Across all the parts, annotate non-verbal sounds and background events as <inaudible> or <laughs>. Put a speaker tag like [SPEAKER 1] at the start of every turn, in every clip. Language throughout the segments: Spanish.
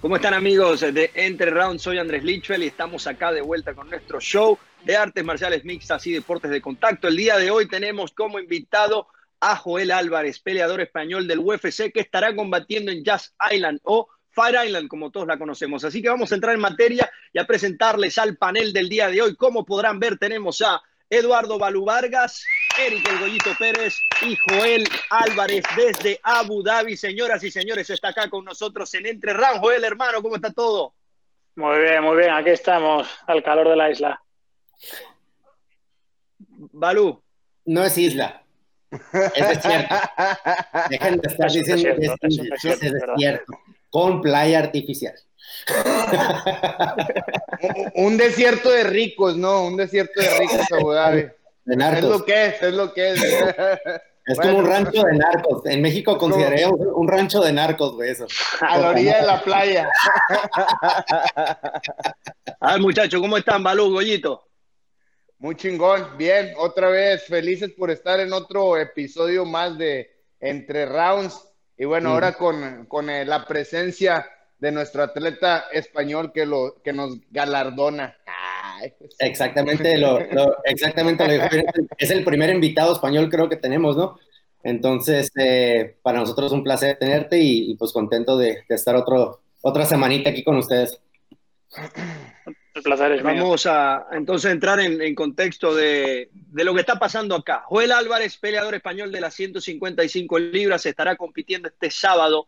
[SPEAKER 1] ¿Cómo están amigos de Entre Round? Soy Andrés Lichwell y estamos acá de vuelta con nuestro show de artes marciales mixtas y deportes de contacto. El día de hoy tenemos como invitado a Joel Álvarez, peleador español del UFC que estará combatiendo en Jazz Island o Fire Island, como todos la conocemos. Así que vamos a entrar en materia y a presentarles al panel del día de hoy. Como podrán ver, tenemos a Eduardo Balú Vargas, Eric El Goyito Pérez y Joel Álvarez desde Abu Dhabi. Señoras y señores, está acá con nosotros en Entre Round. Joel, hermano, ¿cómo está todo?
[SPEAKER 2] Muy bien, muy bien. Aquí estamos, al calor de la isla.
[SPEAKER 1] Balú.
[SPEAKER 3] No es isla. Es desierto. <laughs> Dejen de estar diciendo que es, desierto. Con playa artificial.
[SPEAKER 4] un desierto de ricos, ¿no? Un desierto de ricos, Abu Dhabi. Es lo que es, es lo que es.
[SPEAKER 3] Es como un rancho de narcos. En México consideraría un rancho de narcos, güey, eso.
[SPEAKER 4] A la orilla de la playa. <laughs>
[SPEAKER 1] A ver, muchachos, ¿cómo están, Balú, Goyito?
[SPEAKER 4] Muy chingón, bien, otra vez felices por estar en otro episodio más de Entre Rounds. Y bueno, ahora con, con eh, la presencia de nuestro atleta español que, lo, que nos galardona.
[SPEAKER 3] Pues exactamente, lo, exactamente lo <laughs> Es el primer invitado español creo que tenemos, ¿no? Entonces, eh, para nosotros es un placer tenerte y, pues contento de, estar otro, otra semanita aquí con ustedes.
[SPEAKER 1] El placer es Vamos a entonces entrar en, contexto de, de, lo que está pasando acá. Joel Álvarez, peleador español de las 155 libras, estará compitiendo este sábado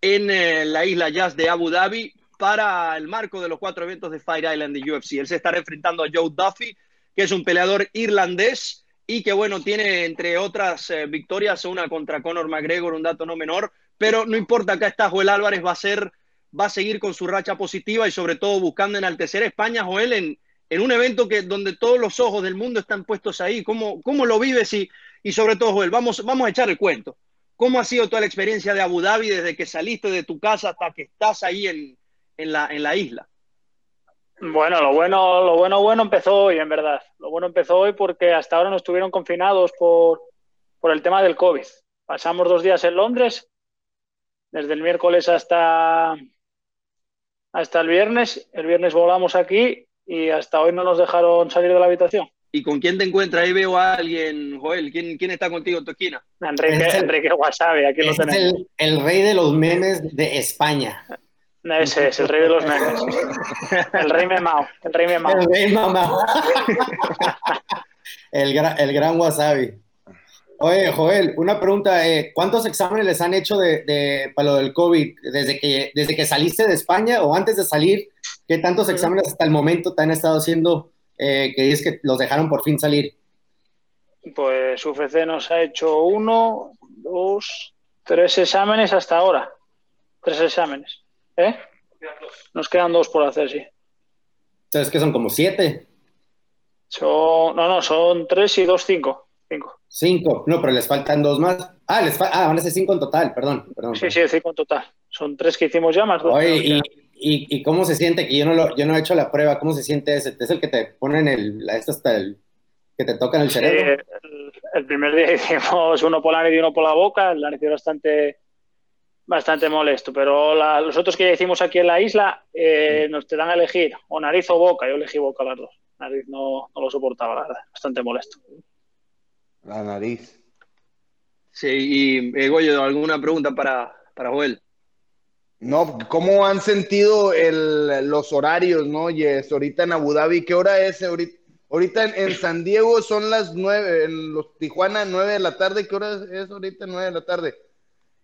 [SPEAKER 1] en eh, la isla Jazz de Abu Dhabi para el marco de los cuatro eventos de Fire Island de UFC. Él se estará enfrentando a Joe Duffy, que es un peleador irlandés y que, bueno, tiene entre otras eh, victorias una contra Conor McGregor, un dato no menor, pero no importa, acá está Joel Álvarez, va a ser, va a seguir con su racha positiva y sobre todo buscando enaltecer a España, Joel, en, en un evento que, donde todos los ojos del mundo están puestos ahí. ¿Cómo, cómo lo vives? Y, sobre todo, Joel, vamos, vamos a echar el cuento. ¿Cómo ha sido toda la experiencia de Abu Dhabi desde que saliste de tu casa hasta que estás ahí en, en la, en la isla?
[SPEAKER 2] Bueno, lo bueno, lo bueno, bueno empezó hoy, en verdad. Lo bueno empezó hoy porque hasta ahora no estuvieron confinados por, por el tema del COVID. Pasamos dos días en Londres, desde el miércoles hasta, hasta el viernes. El viernes volamos aquí y hasta hoy no nos dejaron salir de la habitación.
[SPEAKER 1] ¿Y con quién te encuentras? Ahí veo a alguien, Joel. ¿Quién, quién está contigo en tu esquina?
[SPEAKER 2] Enrique, Enrique Wasabi, aquí lo tenemos.
[SPEAKER 3] El, el, rey de los memes de España.
[SPEAKER 2] Ese es el rey de los memes. El rey memao. El rey memao.
[SPEAKER 3] El rey memao. <laughs> el, gran, el gran wasabi. Oye, Joel, una pregunta. Eh, ¿Cuántos exámenes les han hecho de, de, para lo del COVID desde que, desde que saliste de España o antes de salir? ¿Qué tantos exámenes hasta el momento te han estado haciendo eh, que dices que los dejaron por fin salir?
[SPEAKER 2] Pues UFC nos ha hecho uno, dos, tres exámenes hasta ahora. Tres exámenes. ¿Eh? Nos quedan dos por hacer, sí.
[SPEAKER 3] Entonces, que son como siete.
[SPEAKER 2] Son, no, no, son tres y dos, cinco. Cinco.
[SPEAKER 3] Cinco, no, pero les faltan dos más. Ah, les ah, van a ser cinco en total, perdón. perdón
[SPEAKER 2] sí, sí, cinco en total. Son tres que hicimos ya más dos.
[SPEAKER 3] Oye, y, y, y, cómo se siente? Que yo no, lo, yo no he hecho la prueba. ¿Cómo se siente ese? ¿Es el que te ponen el, esto hasta el, que te tocan el cerebro?
[SPEAKER 2] el, el, primer día <laughs> hicimos uno por la nariz y uno por la boca. La nariz bastante bastante molesto, pero los otros que ya hicimos aquí en la isla eh, nos te dan a elegir o nariz o boca. Yo elegí boca las dos. Nariz no, no lo soportaba, la verdad. Bastante molesto.
[SPEAKER 4] La nariz.
[SPEAKER 1] Sí, y eh, Goyo, ¿alguna pregunta para, para Joel?
[SPEAKER 4] No, ¿cómo han sentido el, los horarios, no? Yes, ahorita en Abu Dhabi, ¿qué hora es? Ahorita, ahorita en, en, San Diego son las nueve, en los Tijuana nueve de la tarde, ¿qué hora es ahorita nueve de la tarde?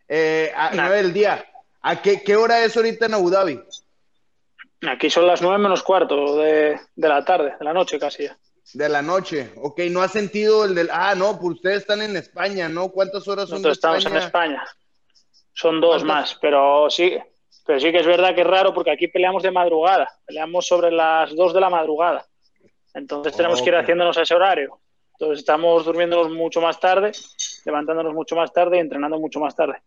[SPEAKER 4] eh, a nueve del día. ¿A qué, qué, hora es ahorita en Abu Dhabi?
[SPEAKER 2] Aquí son las nueve menos cuarto de, de, la tarde, de la noche casi ya.
[SPEAKER 4] De la noche, ok, no ha sentido el del... Ah, no, pues ustedes están en España, ¿no? ¿Cuántas horas son
[SPEAKER 2] Nosotros estamos en España. Son dos más, pero sí, pero sí que es verdad que es raro porque aquí peleamos de madrugada, peleamos sobre las dos de la madrugada. Entonces tenemos que ir haciéndonos ese horario. Entonces estamos durmiéndonos mucho más tarde, levantándonos mucho más tarde y entrenando mucho más tarde.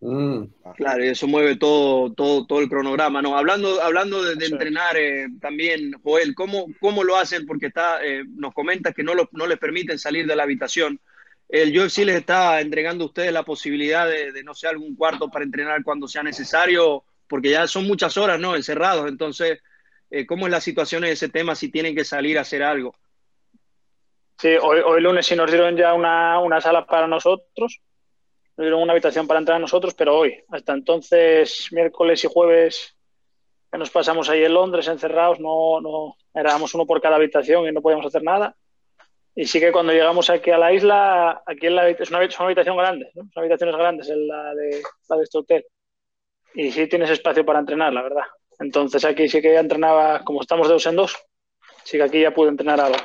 [SPEAKER 1] Mm. Claro, y eso mueve todo, todo, todo el cronograma. No, hablando, hablando de, de entrenar eh, también, Joel, ¿cómo, ¿cómo lo hacen? Porque está, eh, nos comenta que no, lo, no les permiten salir de la habitación. El UFC les está entregando a ustedes la posibilidad de, no sé, algún cuarto para entrenar cuando sea necesario porque ya son muchas horas, ¿no? Encerrados, entonces, eh, ¿cómo es la situación en ese tema si tienen que salir a hacer algo?
[SPEAKER 2] Sí, hoy, hoy lunes sí nos dieron ya una, una sala para nosotros, nos dieron una habitación para entrar a nosotros, pero hoy, hasta entonces, miércoles y jueves que nos pasamos ahí en Londres encerrados, no, no, éramos uno por cada habitación y no podíamos hacer nada. Y sí que cuando llegamos aquí a la isla, aquí en la, es, una, una habitación grande, ¿no? son habitaciones grandes en la de, la de este hotel. Y sí tienes espacio para entrenar, la verdad. Entonces aquí sí que ya entrenaba, como estamos de dos en dos, sí que aquí ya pude entrenar algo.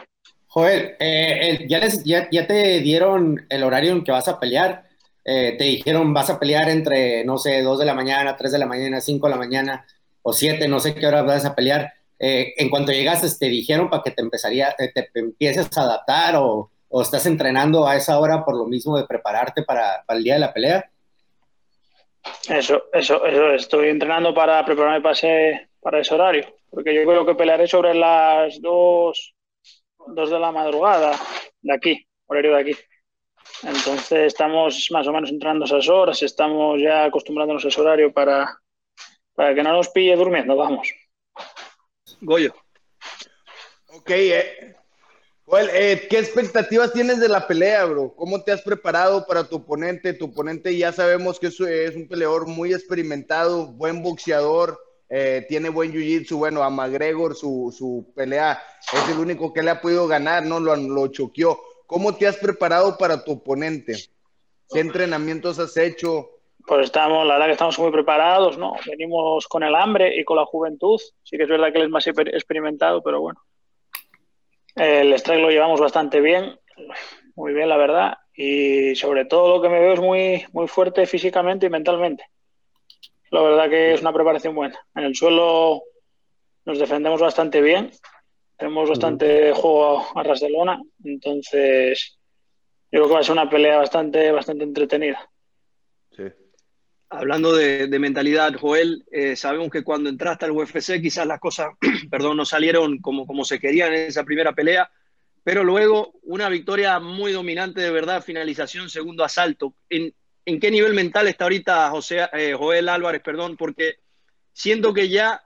[SPEAKER 3] Joel, eh, ya, les, ya, ya, te dieron el horario en que vas a pelear. Eh, te dijeron vas a pelear entre, no sé, 2 de la mañana, 3 de la mañana, 5 de la mañana o 7, no sé qué hora vas a pelear. Eh, en cuanto llegaste, te dijeron para que te empezaría, te, te empieces a adaptar o, o, estás entrenando a esa hora por lo mismo de prepararte para, para el día de la pelea?
[SPEAKER 2] Eso, eso, eso, estoy entrenando para prepararme para ese, para ese horario, porque yo creo que pelearé sobre las 2, 2 de la madrugada de aquí, horario de aquí. Entonces estamos más o menos entrando esas horas, estamos ya acostumbrándonos a ese horario para, para que no nos pille durmiendo, vamos.
[SPEAKER 1] Goyo.
[SPEAKER 4] Ok, eh. Well, eh, ¿qué expectativas tienes de la pelea, bro? ¿Cómo te has preparado para tu oponente? Tu oponente ya sabemos que es, es un peleador muy experimentado, buen boxeador, eh, tiene buen jiu-jitsu. Bueno, a McGregor su, su, pelea es el único que le ha podido ganar, ¿no? Lo, lo choqueó. ¿Cómo te has preparado para tu oponente? ¿Qué entrenamientos has hecho?
[SPEAKER 2] Pues estamos, la verdad que estamos muy preparados, ¿no? Venimos con el hambre y con la juventud. Sí que es verdad que él es más experimentado, pero bueno. El strike lo llevamos bastante bien, muy bien, la verdad. Y sobre todo lo que me veo es muy, muy fuerte físicamente y mentalmente. La verdad que es una preparación buena. En el suelo nos defendemos bastante bien. Tenemos bastante juego a ras de lona. Entonces, yo creo que va a ser una pelea bastante, bastante entretenida.
[SPEAKER 1] Hablando de, de mentalidad, Joel, eh, sabemos que cuando entraste al UFC quizás las cosas, <clears throat> perdón, no salieron como, como se querían en esa primera pelea, pero luego una victoria muy dominante de verdad, finalización, segundo asalto. ¿En, en qué nivel mental está ahorita José, eh, Joel Álvarez? Perdón, porque siento que ya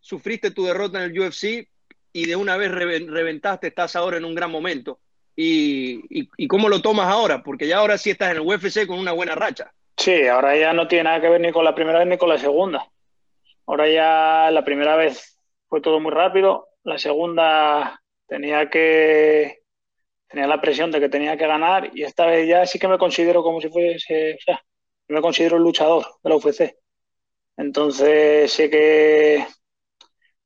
[SPEAKER 1] sufriste tu derrota en el UFC y de una vez reventaste, estás ahora en un gran momento. Y, y, ¿Y cómo lo tomas ahora? Porque ya ahora sí estás en el UFC con una buena racha.
[SPEAKER 2] Sí, ahora ya no tiene nada que ver ni con la primera vez ni con la segunda. Ahora ya la primera vez fue todo muy rápido, la segunda tenía que tenía la presión de que tenía que ganar y esta vez ya sí que me considero como si fuese, o sea, me considero el luchador de la UFC. Entonces sé que,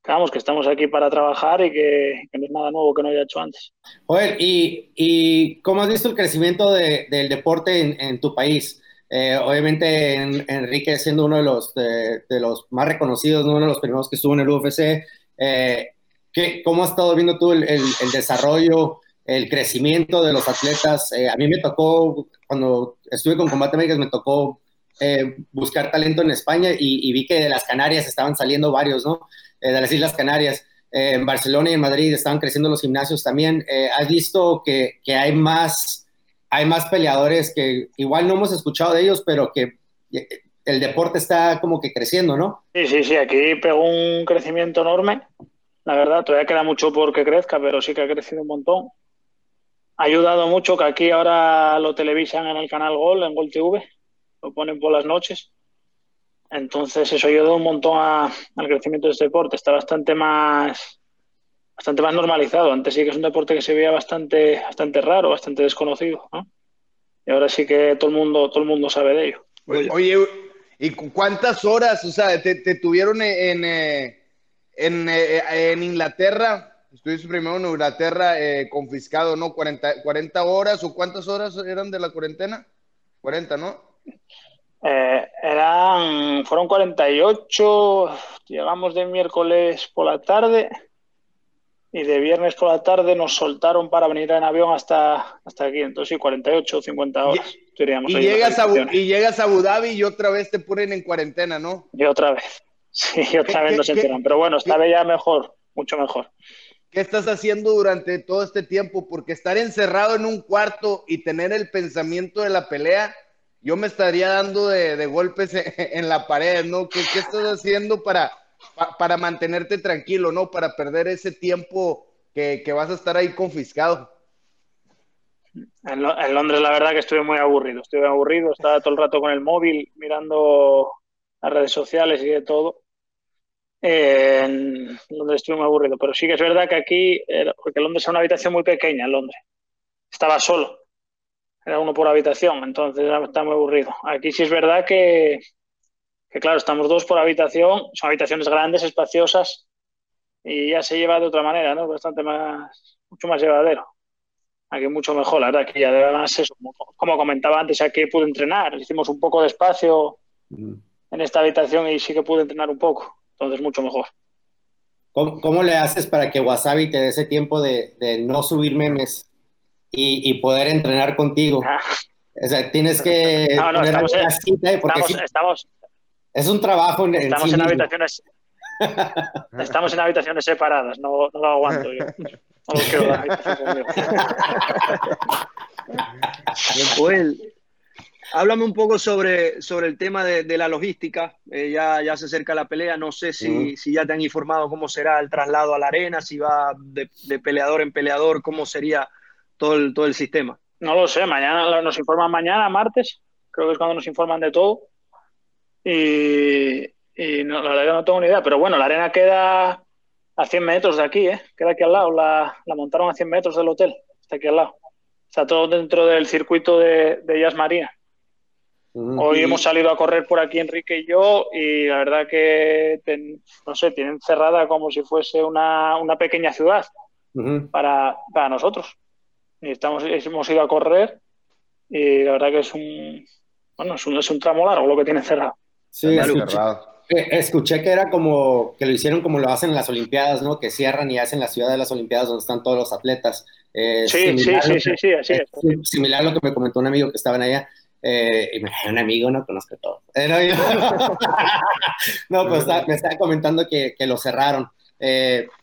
[SPEAKER 2] vamos, que estamos aquí para trabajar y que, que, no es nada nuevo que no haya hecho antes.
[SPEAKER 3] Joder, ¿y, y cómo has visto el crecimiento de, del deporte en tu país? Eh, obviamente en, Enrique siendo uno de los, de, los más reconocidos, uno de los primeros que estuvo en el UFC, eh, ¿qué, ¿cómo has estado viendo tú el, desarrollo, el crecimiento de los atletas? Eh, a mí me tocó, cuando estuve con Combate Américas, me tocó eh, buscar talento en España y, vi que de las Canarias estaban saliendo varios, ¿no? Eh, de las Islas Canarias. en Barcelona y en Madrid estaban creciendo los gimnasios también. ¿Has visto que hay más hay más peleadores que igual no hemos escuchado de ellos, pero que el deporte está como que creciendo, ¿no?
[SPEAKER 2] Sí, sí, sí, aquí pegó un crecimiento enorme. La verdad, todavía queda mucho por que crezca, pero sí que ha crecido un montón. Ha ayudado mucho que aquí ahora lo televisan en el canal Gol, en Gol TV, lo ponen por las noches. Entonces eso ayudó un montón al crecimiento de este deporte. Está bastante más, bastante más normalizado. Antes sí que es un deporte que se veía bastante, bastante raro, bastante desconocido, ¿no? Y ahora sí que todo el mundo, todo el mundo sabe de ello.
[SPEAKER 4] Oye, ¿y cuántas horas, o sea, te, te tuvieron en, en, en, en, Inglaterra? Estuviste primero en Inglaterra eh, confiscado, ¿no? 40, 40 horas o cuántas horas eran de la cuarentena? 40, ¿no?
[SPEAKER 2] Eh, eran, fueron 48, llegamos de miércoles por la tarde y de viernes por la tarde nos soltaron para venir en avión hasta, hasta aquí. Entonces, sí, 48 o 50 horas.
[SPEAKER 4] Y, y llegas, a, y llegas a Abu Dhabi y otra vez te ponen en cuarentena, ¿no?
[SPEAKER 2] Y otra vez. <laughs> Sí, otra vez nos enteran. Pero bueno, esta vez ya mejor, mucho mejor.
[SPEAKER 4] ¿Qué estás haciendo durante todo este tiempo? Porque estar encerrado en un cuarto y tener el pensamiento de la pelea yo me estaría dando de, golpes <laughs> en, la pared, ¿no? ¿Qué, estás haciendo para, para mantenerte tranquilo, ¿no? Para perder ese tiempo que, vas a estar ahí confiscado.
[SPEAKER 2] En, Londres la verdad que estuve muy aburrido, estuve aburrido, estaba todo el rato con el móvil mirando las redes sociales y de todo. en Londres estuve muy aburrido, pero sí que es verdad que aquí, porque Londres es una habitación muy pequeña en Londres, estaba solo, era uno por habitación, entonces está muy aburrido. Aquí sí es verdad que, que, claro, estamos dos por habitación, son habitaciones grandes, espaciosas, y ya se lleva de otra manera, ¿no? Bastante más, mucho más llevadero. Aquí mucho mejor, la verdad, que ya además eso, como comentaba antes, aquí pude entrenar, hicimos un poco de espacio mm. en esta habitación y sí que pude entrenar un poco, entonces mucho mejor.
[SPEAKER 3] ¿Cómo, le haces para que Wasabi te dé ese tiempo de, de no subir memes y, poder entrenar contigo. Ah. O sea, tienes que <laughs>
[SPEAKER 2] no, no, estamos, porque estamos,
[SPEAKER 3] es un trabajo
[SPEAKER 2] en, estamos en, habitaciones <laughs> estamos en habitaciones separadas no, no lo aguanto yo. No lo quiero
[SPEAKER 1] háblame un poco sobre, sobre el tema de, de la logística. Eh, ya, ya se acerca la pelea no sé si, si ya te han informado cómo será el traslado a la arena si va de, de peleador en peleador cómo sería todo el, todo el sistema?
[SPEAKER 2] No lo sé, mañana nos informan mañana, martes, creo que es cuando nos informan de todo. Y, no, la verdad que no tengo ni idea, pero bueno, la arena queda a 100 metros de aquí, ¿eh? queda aquí al lado, la, montaron a 100 metros del hotel, está aquí al lado. Está todo dentro del circuito de, de Jazz Marina. Hoy hemos salido a correr por aquí Enrique y yo y la verdad que, no sé, tienen cerrada como si fuese una, una pequeña ciudad para, para nosotros. Y estamos, hemos ido a correr y la verdad que es un, bueno, es un, es un tramo largo lo que tiene cerrado.
[SPEAKER 3] Sí, escuché, eh, escuché, que era como que lo hicieron como lo hacen en las Olimpiadas, ¿no? Que cierran y hacen la ciudad de las Olimpiadas donde están todos los atletas.
[SPEAKER 2] Eh, sí, sí, sí, sí, sí, así es.
[SPEAKER 3] Similar a lo que me comentó un amigo que estaba allá. Eh, un amigo, no conozco todo. Eh, <laughs> no, pues me estaba comentando que, que lo cerraron.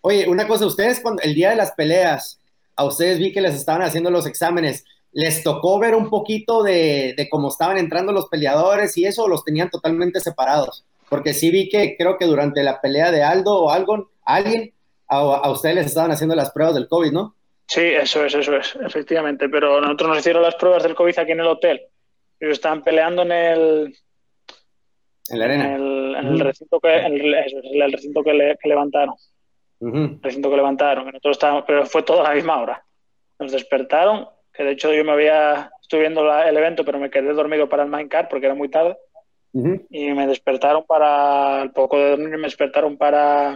[SPEAKER 3] oye, una cosa, ustedes cuando el día de las peleas, a ustedes vi que les estaban haciendo los exámenes. ¿Les tocó ver un poquito de, cómo estaban entrando los peleadores y eso los tenían totalmente separados? Porque sí vi que creo que durante la pelea de Aldo o algo, alguien, a, ustedes les estaban haciendo las pruebas del COVID, ¿no?
[SPEAKER 2] Sí, eso es, eso es, efectivamente. Pero nosotros nos hicieron las pruebas del COVID aquí en el hotel. Ellos estaban peleando en el.
[SPEAKER 3] En la arena.
[SPEAKER 2] En el, recinto que, el, recinto que levantaron uh recinto que levantaron, nosotros estábamos, pero fue todo a la misma hora. Nos despertaron, que de hecho yo me había, estuve viendo el evento, pero me quedé dormido para el Minecraft porque era muy tarde. Y me despertaron para, al poco de dormir, me despertaron para,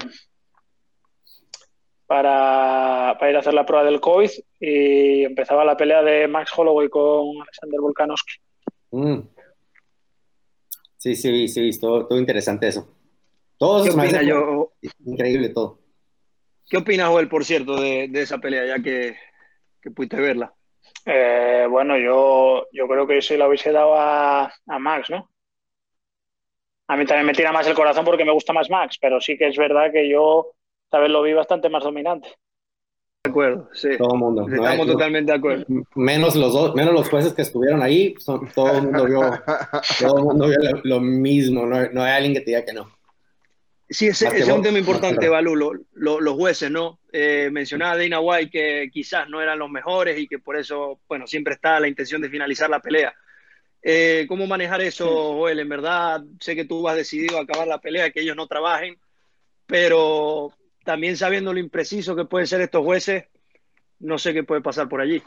[SPEAKER 2] para, para ir a hacer la prueba del COVID y empezaba la pelea de Max Holloway con Alexander Volkanovski. Mm.
[SPEAKER 3] Sí, sí, sí, todo, todo interesante eso. Todo yo? increíble todo.
[SPEAKER 1] ¿Qué opinas, Joel, por cierto, de, esa pelea, ya que, que pudiste verla?
[SPEAKER 2] Eh, bueno, yo, yo creo que se la hubiese dado a, Max, ¿no? A mí también me tira más el corazón porque me gusta más Max, pero sí que es verdad que yo lo vi bastante más dominante.
[SPEAKER 1] De acuerdo, sí.
[SPEAKER 3] Todo el mundo.
[SPEAKER 1] Estamos totalmente de acuerdo.
[SPEAKER 3] Menos los dos, menos los jueces que estuvieron ahí, todo el mundo vio, <laughs> todo el mundo vio lo, mismo, no, no hay alguien que te diga que no.
[SPEAKER 1] Sí, ese, es un tema importante, Balú, los jueces, ¿no? Eh, mencionaba Dana White que quizás no eran los mejores y que por eso, bueno, siempre está la intención de finalizar la pelea. Eh, ¿Cómo manejar eso, Joel? En verdad, sé que tú has decidido acabar la pelea, que ellos no trabajen, pero también sabiendo lo impreciso que pueden ser estos jueces, no sé qué puede pasar por allí.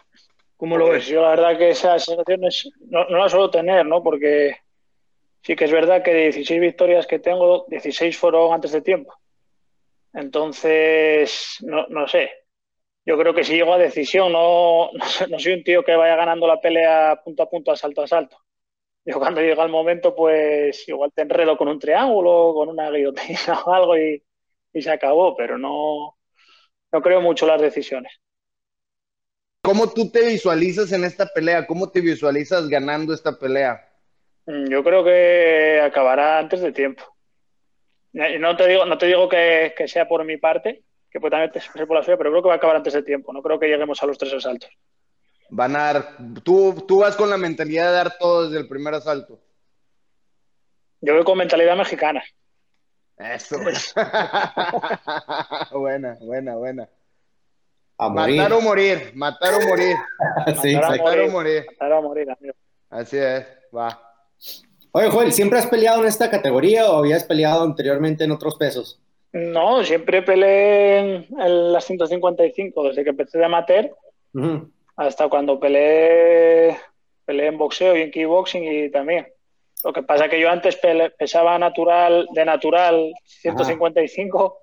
[SPEAKER 1] ¿Cómo lo pues ves?
[SPEAKER 2] Yo la verdad que esas sensaciones no, no las suelo tener, ¿no? Porque Sí que es verdad que de 16 victorias que tengo, 16 fueron antes de tiempo. Entonces, no, no sé. Yo creo que si llego a decisión, no, <laughs> no, soy un tío que vaya ganando la pelea punto a punto, asalto a asalto. Yo cuando llega el momento, pues igual te enredo con un triángulo, con una guillotina <laughs> o algo y, y se acabó, pero no, no creo mucho las decisiones.
[SPEAKER 4] ¿Cómo tú te visualizas en esta pelea? ¿Cómo te visualizas ganando esta pelea?
[SPEAKER 2] Mm, yo creo que acabará antes de tiempo. No te digo, no te digo que, sea por mi parte, que puede también ser por la suya, pero creo que va a acabar antes de tiempo. No creo que lleguemos a los tres asaltos.
[SPEAKER 4] van a dar, tú, tú vas con la mentalidad de dar todo desde el primer asalto.
[SPEAKER 2] Yo voy con mentalidad mexicana.
[SPEAKER 4] Eso. <laughs> buena, buena, buena. Matar o morir, matar o morir. <laughs>
[SPEAKER 2] sí, matar, o morir. Matar o morir, amigo.
[SPEAKER 4] Así es, va.
[SPEAKER 3] Oye, Joel, ¿siempre has peleado en esta categoría o habías peleado anteriormente en otros pesos?
[SPEAKER 2] No, siempre peleé en, las 155, desde que empecé de amateur hasta cuando peleé, peleé en boxeo y en kickboxing y también. Lo que pasa es que yo antes pesaba natural, de natural 155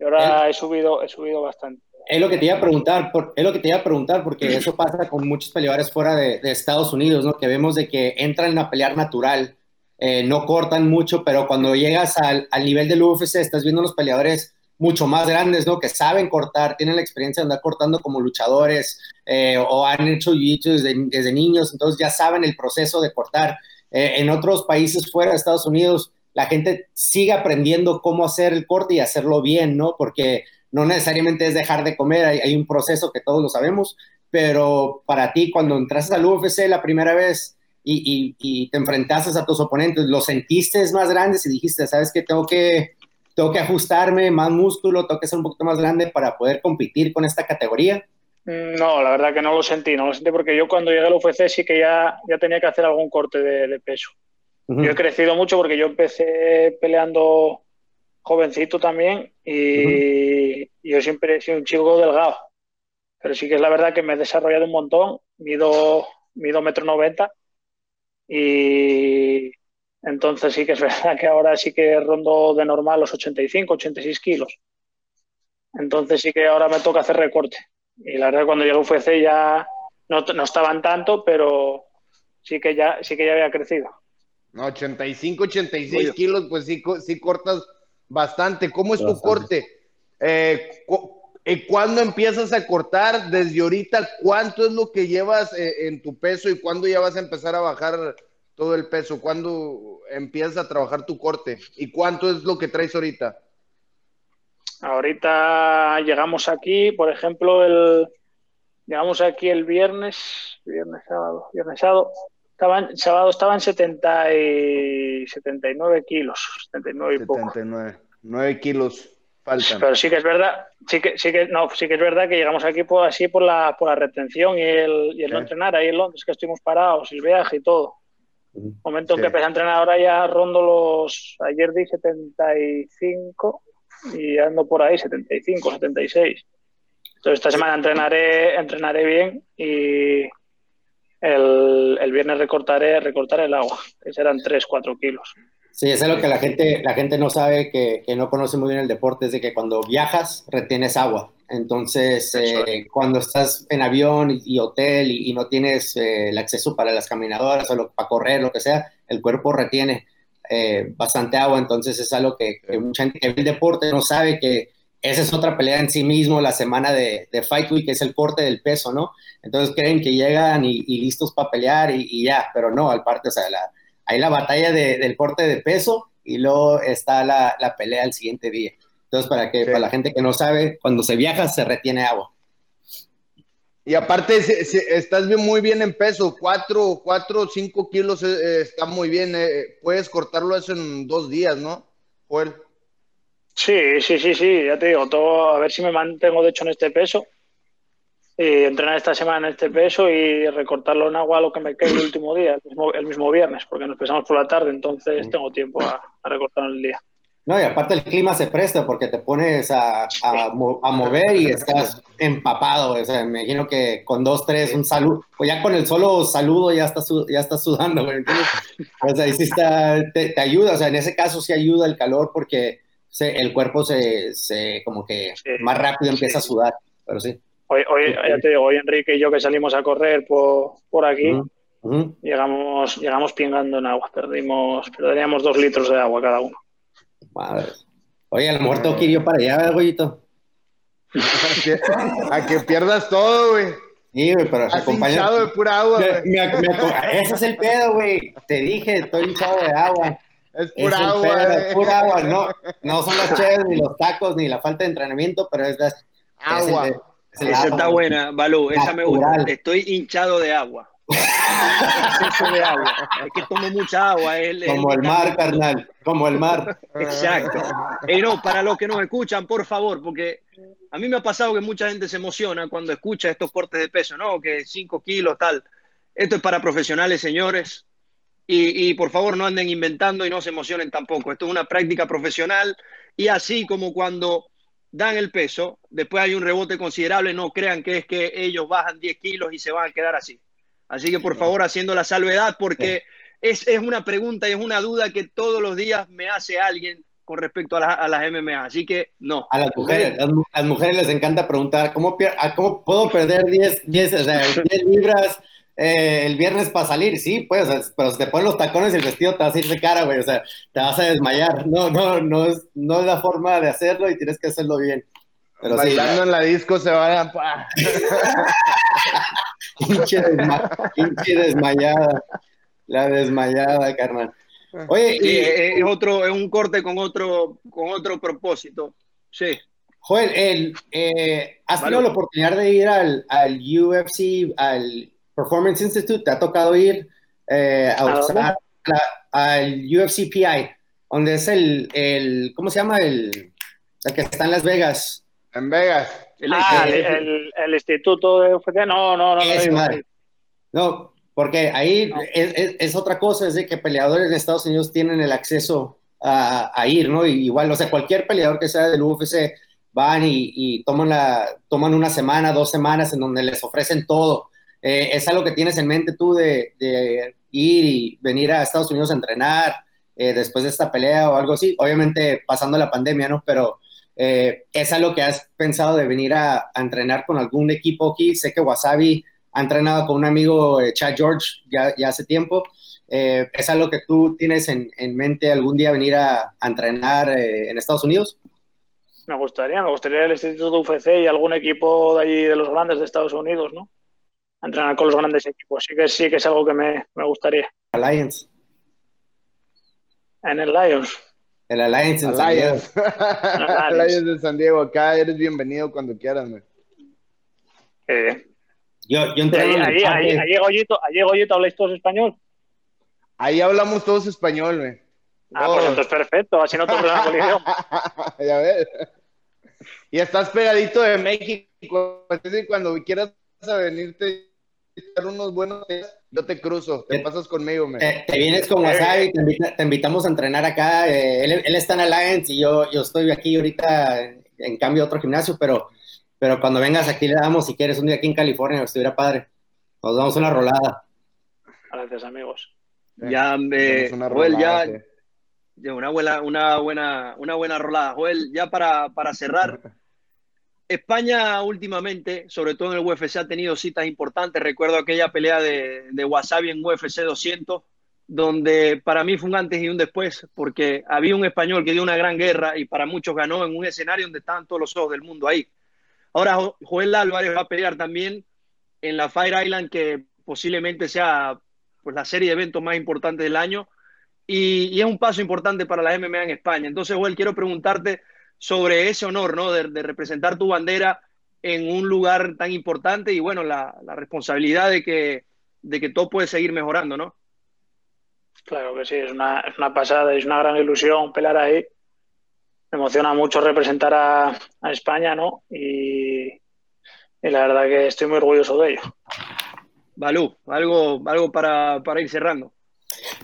[SPEAKER 2] y ahora he subido, he subido bastante.
[SPEAKER 3] Es lo que te iba a preguntar, por, es lo que te iba a preguntar, porque <clears throat> eso pasa con muchos peleadores fuera de, Estados Unidos, ¿no? Que vemos de que entran a pelear natural, eh, no cortan mucho, pero cuando llegas al, al, nivel del UFC estás viendo los peleadores mucho más grandes, ¿no? Que saben cortar, tienen la experiencia de andar cortando como luchadores eh, o han hecho jiu desde, desde, niños, entonces ya saben el proceso de cortar. Eh, en otros países fuera de Estados Unidos, la gente sigue aprendiendo cómo hacer el corte y hacerlo bien, ¿no? Porque no necesariamente es dejar de comer, hay, un proceso que todos lo sabemos, pero para ti cuando entraste al UFC la primera vez y, te enfrentaste a tus oponentes, ¿lo sentiste más grandes y dijiste, sabes que tengo que tengo que ajustarme, más músculo, tengo que ser un poquito más grande para poder competir con esta categoría?
[SPEAKER 2] No, la verdad que no lo sentí, no lo sentí porque yo cuando llegué al UFC sí que ya, ya tenía que hacer algún corte de, peso. Yo he crecido mucho porque yo empecé peleando jovencito también y yo siempre he sido un chico delgado. Pero sí que es la verdad que me he desarrollado un montón, mido, mido metro noventa y entonces sí que es <laughs> verdad que ahora sí que rondo de normal los 85, 86 kilos. Entonces sí que ahora me toca hacer recorte. Y la verdad cuando llegué a UFC ya no, no estaban tanto, pero sí que ya, sí que ya había crecido.
[SPEAKER 4] No, 85, 86 kilos, pues sí, sí cortas bastante. ¿Cómo es tu corte? Eh, eh, ¿Cuándo empiezas a cortar? Desde ahorita, ¿cuánto es lo que llevas eh, en tu peso y cuándo ya vas a empezar a bajar todo el peso? ¿Cuándo empiezas a trabajar tu corte? ¿Y cuánto es lo que traes ahorita?
[SPEAKER 2] Ahorita llegamos aquí, por ejemplo, el llegamos aquí el viernes, viernes sábado, viernes sábado, estaban, sábado estaban 70 y 79 kilos, 79 y
[SPEAKER 4] 79, 9 kilos faltan.
[SPEAKER 2] Pero sí que es verdad, sí que, sí que, no, sí que es verdad que llegamos aquí por, así por la, por la retención y el, y el no entrenar ahí en Londres, que estuvimos parados, el viaje y todo. Momento en que empecé a entrenar ahora ya rondo los, ayer di 75 y ando por ahí 75, 76. Entonces esta semana entrenaré, entrenaré bien y el, el viernes recortaré, recortaré el agua, que serán 3, 4 kilos.
[SPEAKER 3] Sí, eso es lo que la gente, la gente no sabe, que, que, no conoce muy bien el deporte, es de que cuando viajas retienes agua. Entonces, eh, cuando estás en avión y, hotel y, no tienes eh, el acceso para las caminadoras o para correr, lo que sea, el cuerpo retiene eh, bastante agua. Entonces, es algo que, mucha gente que ve el deporte no sabe que esa es otra pelea en sí mismo, la semana de, de Fight Week, que es el corte del peso, ¿no? Entonces creen que llegan y, listos para pelear y, ya, pero no, al parte, o sea, la, hay la batalla del corte de peso y luego está la, la pelea el siguiente día. Entonces, para que para la gente que no sabe, cuando se viaja se retiene agua.
[SPEAKER 4] Y aparte, estás muy bien en peso, 4 o 5 kilos eh, está muy bien. Eh, puedes cortarlo eso en dos días, ¿no, Joel?
[SPEAKER 2] Sí, sí, sí, sí, ya te digo, todo, a ver si me mantengo de hecho en este peso. Y entrenar esta semana en este peso y recortarlo en agua lo que me quede el último día, el mismo, viernes, porque nos pesamos por la tarde, entonces tengo tiempo a, a recortarlo en el día.
[SPEAKER 3] No, y aparte el clima se presta porque te pones a, a, mover y estás empapado. O sea, me imagino que con dos, tres, un saludo, o ya con el solo saludo ya estás, ya estás sudando, O sea, ahí sí está, te, ayuda, o sea, en ese caso sí ayuda el calor porque el cuerpo se, se como que más rápido empieza a sudar, pero sí.
[SPEAKER 2] Hoy, hoy, ya te digo, hoy Enrique y yo que salimos a correr por, por aquí, llegamos, llegamos pingando en agua, perdimos, perderíamos dos litros de agua cada uno.
[SPEAKER 3] Madre. Oye, a lo mejor tengo que ir yo para allá, güeyito. <laughs>
[SPEAKER 4] a, que, pierdas todo, güey.
[SPEAKER 3] Sí, güey, pero
[SPEAKER 4] acompañado de pura agua,
[SPEAKER 3] güey. ese es el pedo, güey. Te dije, estoy hinchado de agua.
[SPEAKER 4] Es pura agua.
[SPEAKER 3] es pura agua. No, no son las cheves, ni los tacos, ni la falta de entrenamiento, pero es,
[SPEAKER 4] agua.
[SPEAKER 3] Es
[SPEAKER 1] Esa está buena, Balú, esa me gusta. Estoy hinchado de agua. <laughs> de agua. Es que tomo mucha agua.
[SPEAKER 3] como el mar, carnal. Como el mar.
[SPEAKER 1] Exacto. Y no, para los que nos escuchan, por favor, porque a mí me ha pasado que mucha gente se emociona cuando escucha estos cortes de peso, ¿no? Que 5 kilos, tal. Esto es para profesionales, señores. Y, y, por favor no anden inventando y no se emocionen tampoco. Esto es una práctica profesional y así como cuando dan el peso, después hay un rebote considerable, no crean que es que ellos bajan 10 kilos y se van a quedar así. Así que por favor haciendo la salvedad porque es, es, una pregunta y es una duda que todos los días me hace alguien con respecto a, las MMA. Así que no.
[SPEAKER 3] A las mujeres, las, las mujeres les encanta preguntar, ¿cómo, cómo puedo perder 10, 10, o sea, 10 libras? Eh, el viernes para salir, sí, pues, pero si te ponen los tacones y el vestido te vas a ir de cara, güey, o sea, te vas a desmayar. No, no, no es, no es la forma de hacerlo y tienes que hacerlo bien.
[SPEAKER 4] Pero Bailando en la disco se va a... <laughs>
[SPEAKER 3] pinche, desmayada. La desmayada, carnal.
[SPEAKER 1] Oye, y, es otro, es un corte con otro, con otro propósito. Sí.
[SPEAKER 3] Joel, el, eh, ¿has tenido la oportunidad de ir al, al UFC, al Performance Institute, te ha tocado ir eh, a al UFC PI, donde es el, el, ¿cómo se llama? El, el que está en Las Vegas.
[SPEAKER 4] En Vegas.
[SPEAKER 2] ah, el, el, instituto de UFC, no, no, no.
[SPEAKER 3] no, no, porque ahí Es, es, otra cosa, es de que peleadores de Estados Unidos tienen el acceso a, a ir, ¿no? igual, o sea, cualquier peleador que sea del UFC van y, y, toman, la, toman una semana, dos semanas en donde les ofrecen todo eh, ¿Es algo que tienes en mente tú de, ir y venir a Estados Unidos a entrenar eh, después de esta pelea o algo así? Obviamente pasando la pandemia, ¿no? Pero eh, ¿es algo que has pensado de venir a, entrenar con algún equipo aquí? Sé que Wasabi ha entrenado con un amigo, Chad George, ya, ya hace tiempo. ¿Es algo que tú tienes en, mente algún día venir a, entrenar en Estados Unidos?
[SPEAKER 2] Me gustaría, me gustaría el Instituto UFC y algún equipo de allí de los grandes de Estados Unidos, ¿no? Entrenar con los grandes equipos. Sí que sí que es algo que me, me gustaría.
[SPEAKER 3] Alliance.
[SPEAKER 2] En el Lions.
[SPEAKER 3] El Alliance en Alliance.
[SPEAKER 4] San Diego. <laughs> Alliance de San Diego. Acá eres bienvenido cuando quieras, güey.
[SPEAKER 2] Eh.
[SPEAKER 3] Yo, yo entré
[SPEAKER 2] ahí, ahí, ahí, ahí, Goyito, ahí, Goyito, ¿habláis todos español?
[SPEAKER 4] Ahí hablamos todos español, güey.
[SPEAKER 2] Ah, pues entonces perfecto, así no te problema con el idioma. <laughs>
[SPEAKER 4] ya ves. Y estás pegadito de México, así cuando quieras a venirte a unos buenos días, yo te cruzo, te, pasas conmigo, me.
[SPEAKER 3] Te, vienes con Wasabi, te, invitamos a entrenar acá. Eh, él, él, está en Alliance y yo, yo estoy aquí ahorita en, cambio otro gimnasio, pero, pero cuando vengas aquí le damos, si quieres, un día aquí en California, estuviera padre. Nos damos una rolada.
[SPEAKER 2] Gracias, amigos.
[SPEAKER 1] Ya, me, Joel, ya, una buena, una buena, una buena rolada. Joel, ya para, para cerrar. <laughs> España últimamente, sobre todo en el UFC, ha tenido citas importantes. Recuerdo aquella pelea de, Wasabi en UFC 200, donde para mí fue un antes y un después, porque había un español que dio una gran guerra y para muchos ganó en un escenario donde estaban todos los ojos del mundo ahí. Ahora Joel Álvarez va a pelear también en la Fire Island, que posiblemente sea pues, la serie de eventos más importantes del año, y, y es un paso importante para la MMA en España. Entonces, Joel, quiero preguntarte sobre ese honor, ¿no? De, representar tu bandera en un lugar tan importante y bueno, la, responsabilidad de que, de que todo puede seguir mejorando, ¿no?
[SPEAKER 2] Claro que sí, es una, es una pasada, es una gran ilusión pelear ahí. Me emociona mucho representar a, España, ¿no? Y, y, la verdad que estoy muy orgulloso de ello.
[SPEAKER 1] Balú, algo, algo para, para ir cerrando.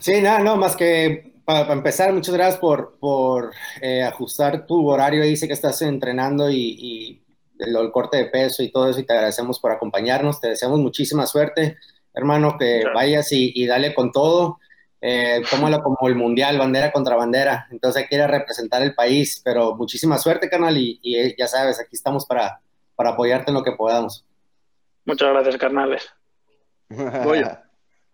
[SPEAKER 3] Sí, nada, no, más que para, empezar, muchas gracias por, por eh, ajustar tu horario. Dice que estás entrenando y, el, corte de peso y todo eso, y te agradecemos por acompañarnos. Te deseamos muchísima suerte, hermano, que vayas y, dale con todo. Eh, tómalo como el mundial, bandera contra bandera. Entonces, quiere representar el país, pero muchísima suerte, carnal, y, y ya sabes, aquí estamos para, para apoyarte en lo que podamos.
[SPEAKER 2] Muchas gracias, carnales. <laughs>
[SPEAKER 4] Oye.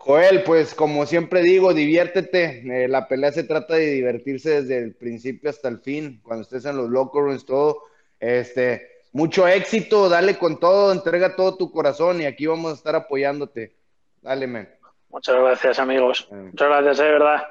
[SPEAKER 4] Joel, pues como siempre digo, diviértete. Eh, la pelea se trata de divertirse desde el principio hasta el fin, cuando estés en los locker rooms, todo. Este, mucho éxito, dale con todo, entrega todo tu corazón y aquí vamos a estar apoyándote. Dale, men.
[SPEAKER 2] Muchas gracias, amigos. Eh. Muchas gracias, de verdad.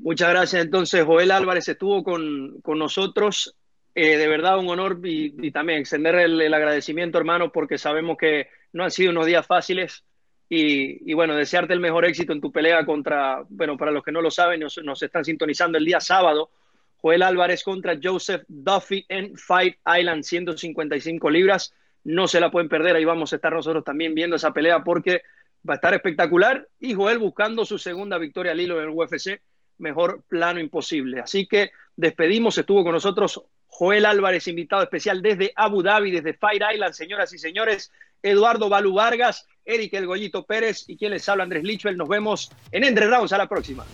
[SPEAKER 1] Muchas gracias. Entonces, Joel Álvarez estuvo con, con nosotros Eh, de verdad un honor y, también extender el, agradecimiento, hermano, porque sabemos que no han sido unos días fáciles. Y, bueno, desearte el mejor éxito en tu pelea contra, bueno, para los que no lo saben, nos, están sintonizando el día sábado. Joel Álvarez contra Joseph Duffy en Fight Island, 155 libras. No se la pueden perder, ahí vamos a estar nosotros también viendo esa pelea porque va a estar espectacular. Y Joel buscando su segunda victoria al hilo en el UFC, mejor plano imposible. Así que despedimos, estuvo con nosotros Joel Álvarez, invitado especial desde Abu Dhabi, desde Fire Island, señoras y señores. Eduardo Balú Vargas, Eric El Goyito Pérez y quien les habla Andrés Lichwell. Nos vemos en Entre Rounds. A la próxima.